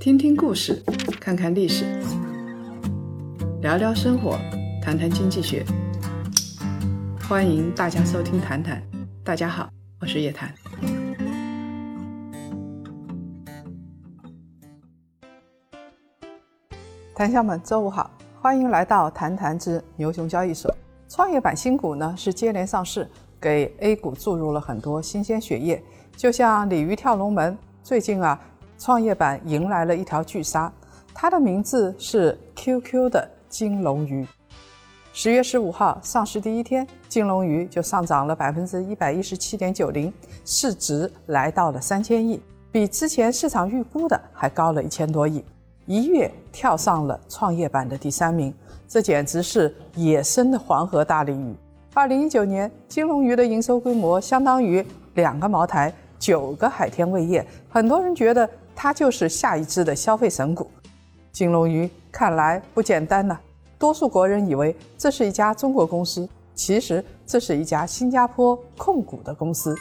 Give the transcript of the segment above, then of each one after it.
听听故事，看看历史，聊聊生活，谈谈经济学。欢迎大家收听《谈谈》，大家好，我是叶檀。谈笑们，周五好，欢迎来到《谈谈之牛熊交易所》。创业板新股呢是接连上市，给 A 股注入了很多新鲜血液，就像鲤鱼跳龙门。最近啊。创业板迎来了一条巨鲨，它的名字是 QQ 的金龙鱼。十月十五号上市第一天，金龙鱼就上涨了百分之一百一十七点九零，市值来到了三千亿，比之前市场预估的还高了一千多亿，一跃跳上了创业板的第三名。这简直是野生的黄河大鲤鱼。二零一九年，金龙鱼的营收规模相当于两个茅台、九个海天味业，很多人觉得。它就是下一只的消费神股，金龙鱼看来不简单呢。多数国人以为这是一家中国公司，其实这是一家新加坡控股的公司。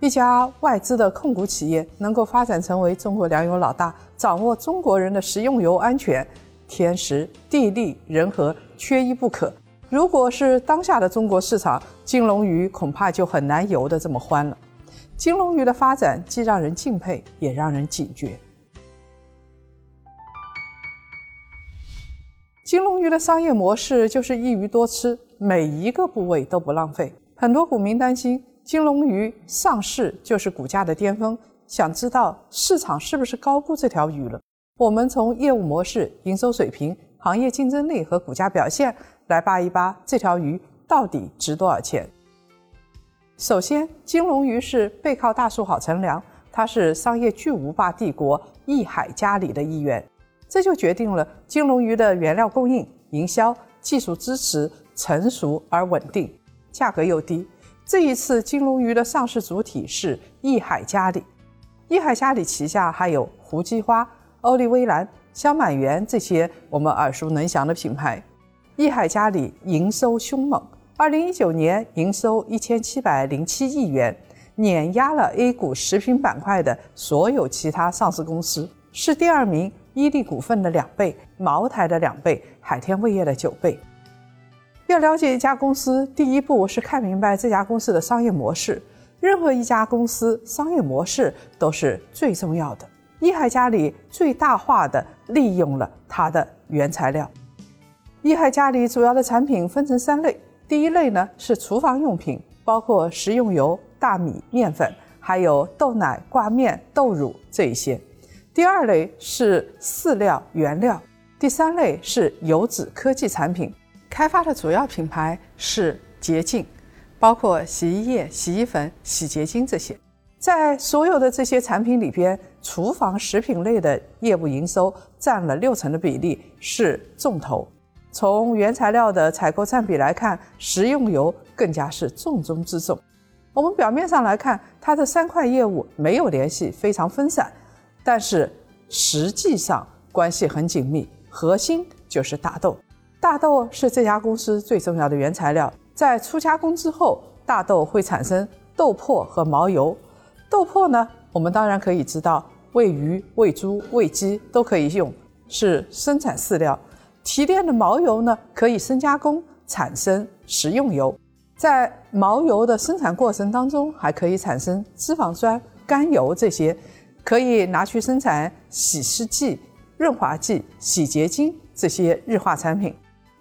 一家外资的控股企业能够发展成为中国粮油老大，掌握中国人的食用油安全，天时地利人和缺一不可。如果是当下的中国市场，金龙鱼恐怕就很难游得这么欢了。金龙鱼的发展既让人敬佩，也让人警觉。金龙鱼的商业模式就是一鱼多吃，每一个部位都不浪费。很多股民担心金龙鱼上市就是股价的巅峰，想知道市场是不是高估这条鱼了？我们从业务模式、营收水平、行业竞争力和股价表现来扒一扒这条鱼到底值多少钱。首先，金龙鱼是背靠大树好乘凉，它是商业巨无霸帝国益海嘉里的一员，这就决定了金龙鱼的原料供应、营销、技术支持成熟而稳定，价格又低。这一次金龙鱼的上市主体是益海嘉里，益海嘉里旗下还有胡姬花、欧丽薇兰、香满园这些我们耳熟能详的品牌。益海嘉里营收凶猛。二零一九年营收一千七百零七亿元，碾压了 A 股食品板块的所有其他上市公司，是第二名伊利股份的两倍，茅台的两倍，海天味业的九倍。要了解一家公司，第一步是看明白这家公司的商业模式。任何一家公司商业模式都是最重要的。益海嘉里最大化的利用了它的原材料。益海嘉里主要的产品分成三类。第一类呢是厨房用品，包括食用油、大米、面粉，还有豆奶、挂面、豆乳这一些。第二类是饲料原料，第三类是油脂科技产品。开发的主要品牌是洁净，包括洗衣液、洗衣粉、洗洁精这些。在所有的这些产品里边，厨房食品类的业务营收占了六成的比例，是重头。从原材料的采购占比来看，食用油更加是重中之重。我们表面上来看，它的三块业务没有联系，非常分散，但是实际上关系很紧密。核心就是大豆，大豆是这家公司最重要的原材料。在初加工之后，大豆会产生豆粕和毛油。豆粕呢，我们当然可以知道，喂鱼、喂猪、喂鸡都可以用，是生产饲料。提炼的毛油呢，可以深加工产生食用油，在毛油的生产过程当中，还可以产生脂肪酸、甘油这些，可以拿去生产洗湿剂、润滑剂、洗洁精这些日化产品。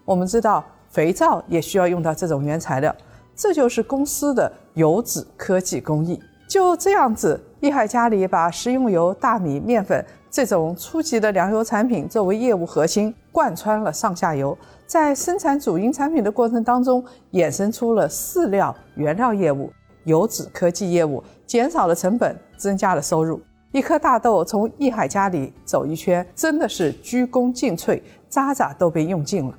我们知道，肥皂也需要用到这种原材料，这就是公司的油脂科技工艺。就这样子，益海嘉里把食用油、大米、面粉。这种初级的粮油产品作为业务核心，贯穿了上下游，在生产主营产品的过程当中，衍生出了饲料原料业务、油脂科技业务，减少了成本，增加了收入。一颗大豆从益海家里走一圈，真的是鞠躬尽瘁，渣渣都被用尽了。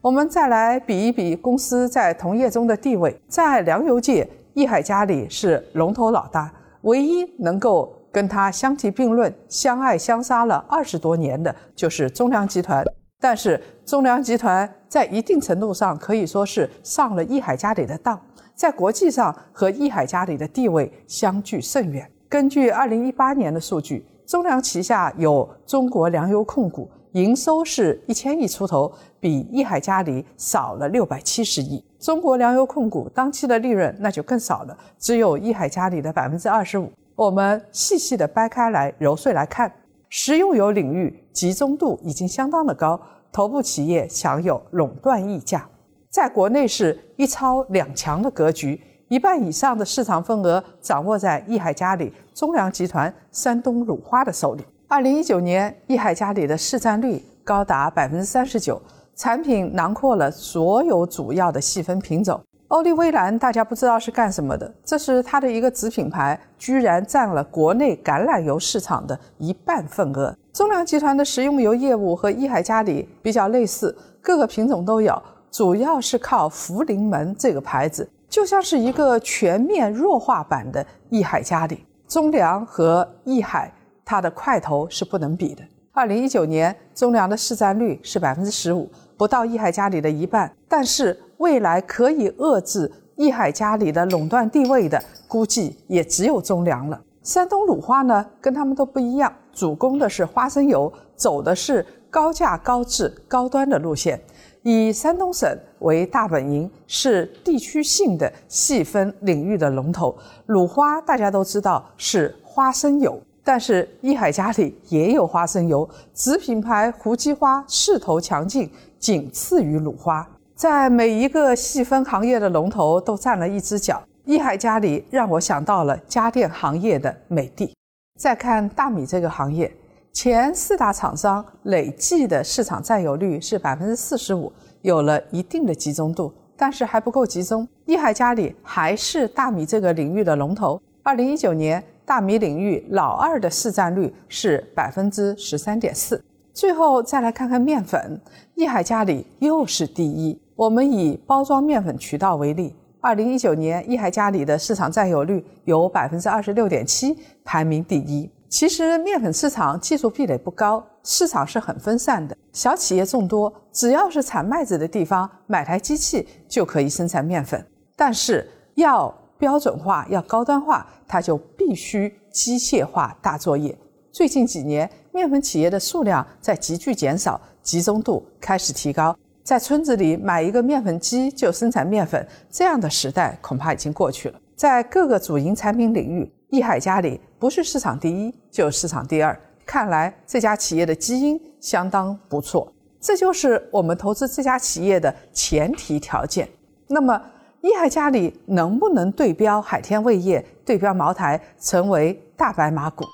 我们再来比一比公司在同业中的地位，在粮油界，益海家里是龙头老大，唯一能够。跟他相提并论、相爱相杀了二十多年的，就是中粮集团。但是中粮集团在一定程度上可以说是上了益海嘉里的当，在国际上和益海嘉里的地位相距甚远。根据二零一八年的数据，中粮旗下有中国粮油控股，营收是一千亿出头，比益海嘉里少了六百七十亿。中国粮油控股当期的利润那就更少了，只有益海嘉里的百分之二十五。我们细细的掰开来揉碎来看，食用油领域集中度已经相当的高，头部企业享有垄断溢价，在国内是一超两强的格局。一半以上的市场份额掌握在益海嘉里、中粮集团、山东鲁花的手里。二零一九年，益海嘉里的市占率高达百分之三十九，产品囊括了所有主要的细分品种。欧丽薇兰大家不知道是干什么的，这是它的一个子品牌，居然占了国内橄榄油市场的一半份额。中粮集团的食用油业务和益海嘉里比较类似，各个品种都有，主要是靠福临门这个牌子。就像是一个全面弱化版的益海嘉里，中粮和益海，它的块头是不能比的。二零一九年，中粮的市占率是百分之十五，不到益海嘉里的一半。但是未来可以遏制益海嘉里的垄断地位的，估计也只有中粮了。山东鲁花呢，跟他们都不一样，主攻的是花生油，走的是高价、高质、高端的路线。以山东省为大本营，是地区性的细分领域的龙头。鲁花大家都知道是花生油，但是益海嘉里也有花生油，子品牌胡姬花势头强劲，仅次于鲁花。在每一个细分行业的龙头都占了一只脚。益海嘉里让我想到了家电行业的美的。再看大米这个行业。前四大厂商累计的市场占有率是百分之四十五，有了一定的集中度，但是还不够集中。益海嘉里还是大米这个领域的龙头。二零一九年，大米领域老二的市占率是百分之十三点四。最后再来看看面粉，益海嘉里又是第一。我们以包装面粉渠道为例，二零一九年，益海嘉里的市场占有率有百分之二十六点七，排名第一。其实面粉市场技术壁垒不高，市场是很分散的，小企业众多，只要是产麦子的地方，买台机器就可以生产面粉。但是要标准化、要高端化，它就必须机械化大作业。最近几年，面粉企业的数量在急剧减少，集中度开始提高，在村子里买一个面粉机就生产面粉，这样的时代恐怕已经过去了。在各个主营产品领域。益海嘉里不是市场第一，就是市场第二。看来这家企业的基因相当不错，这就是我们投资这家企业的前提条件。那么，益海嘉里能不能对标海天味业、对标茅台，成为大白马股？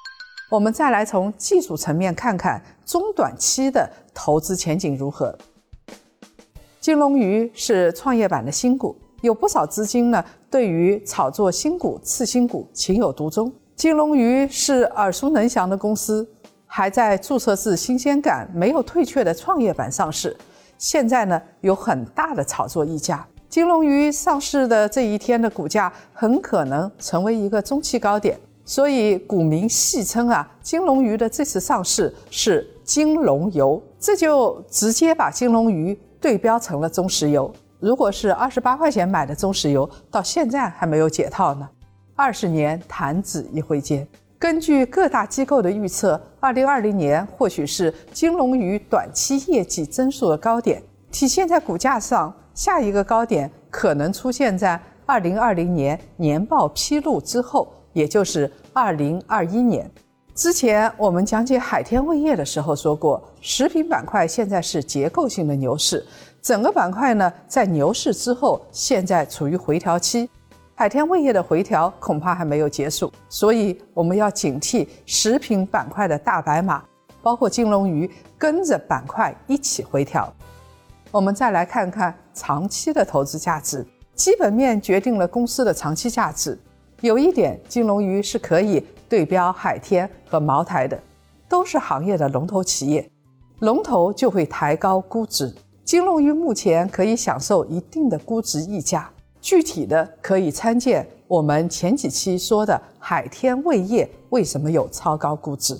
我们再来从技术层面看看中短期的投资前景如何。金龙鱼是创业板的新股。有不少资金呢，对于炒作新股、次新股情有独钟。金龙鱼是耳熟能详的公司，还在注册制新鲜感没有退却的创业板上市，现在呢有很大的炒作溢价。金龙鱼上市的这一天的股价很可能成为一个中期高点，所以股民戏称啊，金龙鱼的这次上市是金龙油，这就直接把金龙鱼对标成了中石油。如果是二十八块钱买的中石油，到现在还没有解套呢。二十年弹指一挥间，根据各大机构的预测，二零二零年或许是金龙鱼短期业绩增速的高点，体现在股价上。下一个高点可能出现在二零二零年年报披露之后，也就是二零二一年。之前我们讲解海天味业的时候说过，食品板块现在是结构性的牛市。整个板块呢，在牛市之后，现在处于回调期，海天味业的回调恐怕还没有结束，所以我们要警惕食品板块的大白马，包括金龙鱼跟着板块一起回调。我们再来看看长期的投资价值，基本面决定了公司的长期价值。有一点，金龙鱼是可以对标海天和茅台的，都是行业的龙头企业，龙头就会抬高估值。金龙鱼目前可以享受一定的估值溢价，具体的可以参见我们前几期说的海天味业为什么有超高估值。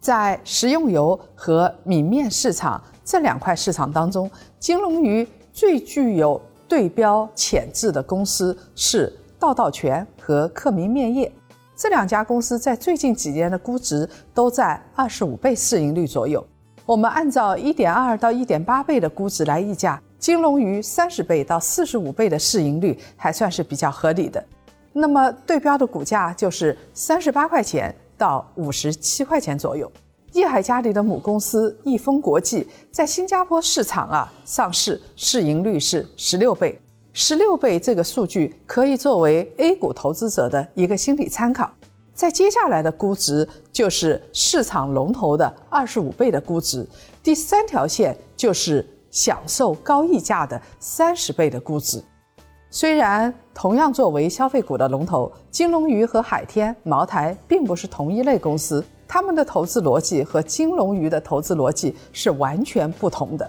在食用油和米面市场这两块市场当中，金龙鱼最具有对标潜质的公司是道道全和克明面业。这两家公司在最近几年的估值都在二十五倍市盈率左右。我们按照一点二到一点八倍的估值来溢价，金龙鱼三十倍到四十五倍的市盈率还算是比较合理的。那么对标的股价就是三十八块钱到五十七块钱左右。益海嘉里的母公司益丰国际在新加坡市场啊上市，市盈率是十六倍。十六倍这个数据可以作为 A 股投资者的一个心理参考。在接下来的估值就是市场龙头的二十五倍的估值，第三条线就是享受高溢价的三十倍的估值。虽然同样作为消费股的龙头，金龙鱼和海天、茅台并不是同一类公司，他们的投资逻辑和金龙鱼的投资逻辑是完全不同的。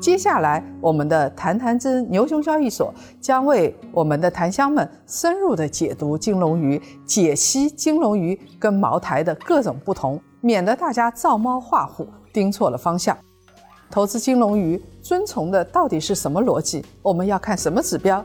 接下来，我们的谈谈之牛熊交易所将为我们的檀香们深入的解读金龙鱼，解析金龙鱼跟茅台的各种不同，免得大家照猫画虎，盯错了方向。投资金龙鱼遵从的到底是什么逻辑？我们要看什么指标？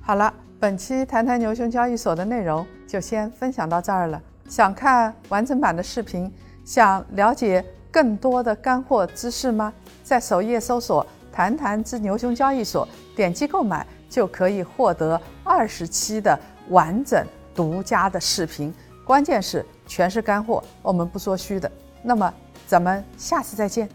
好了，本期谈谈牛熊交易所的内容就先分享到这儿了。想看完整版的视频，想了解更多的干货知识吗？在首页搜索“谈谈之牛熊交易所”，点击购买就可以获得二十期的完整独家的视频。关键是全是干货，我们不说虚的。那么咱们下次再见。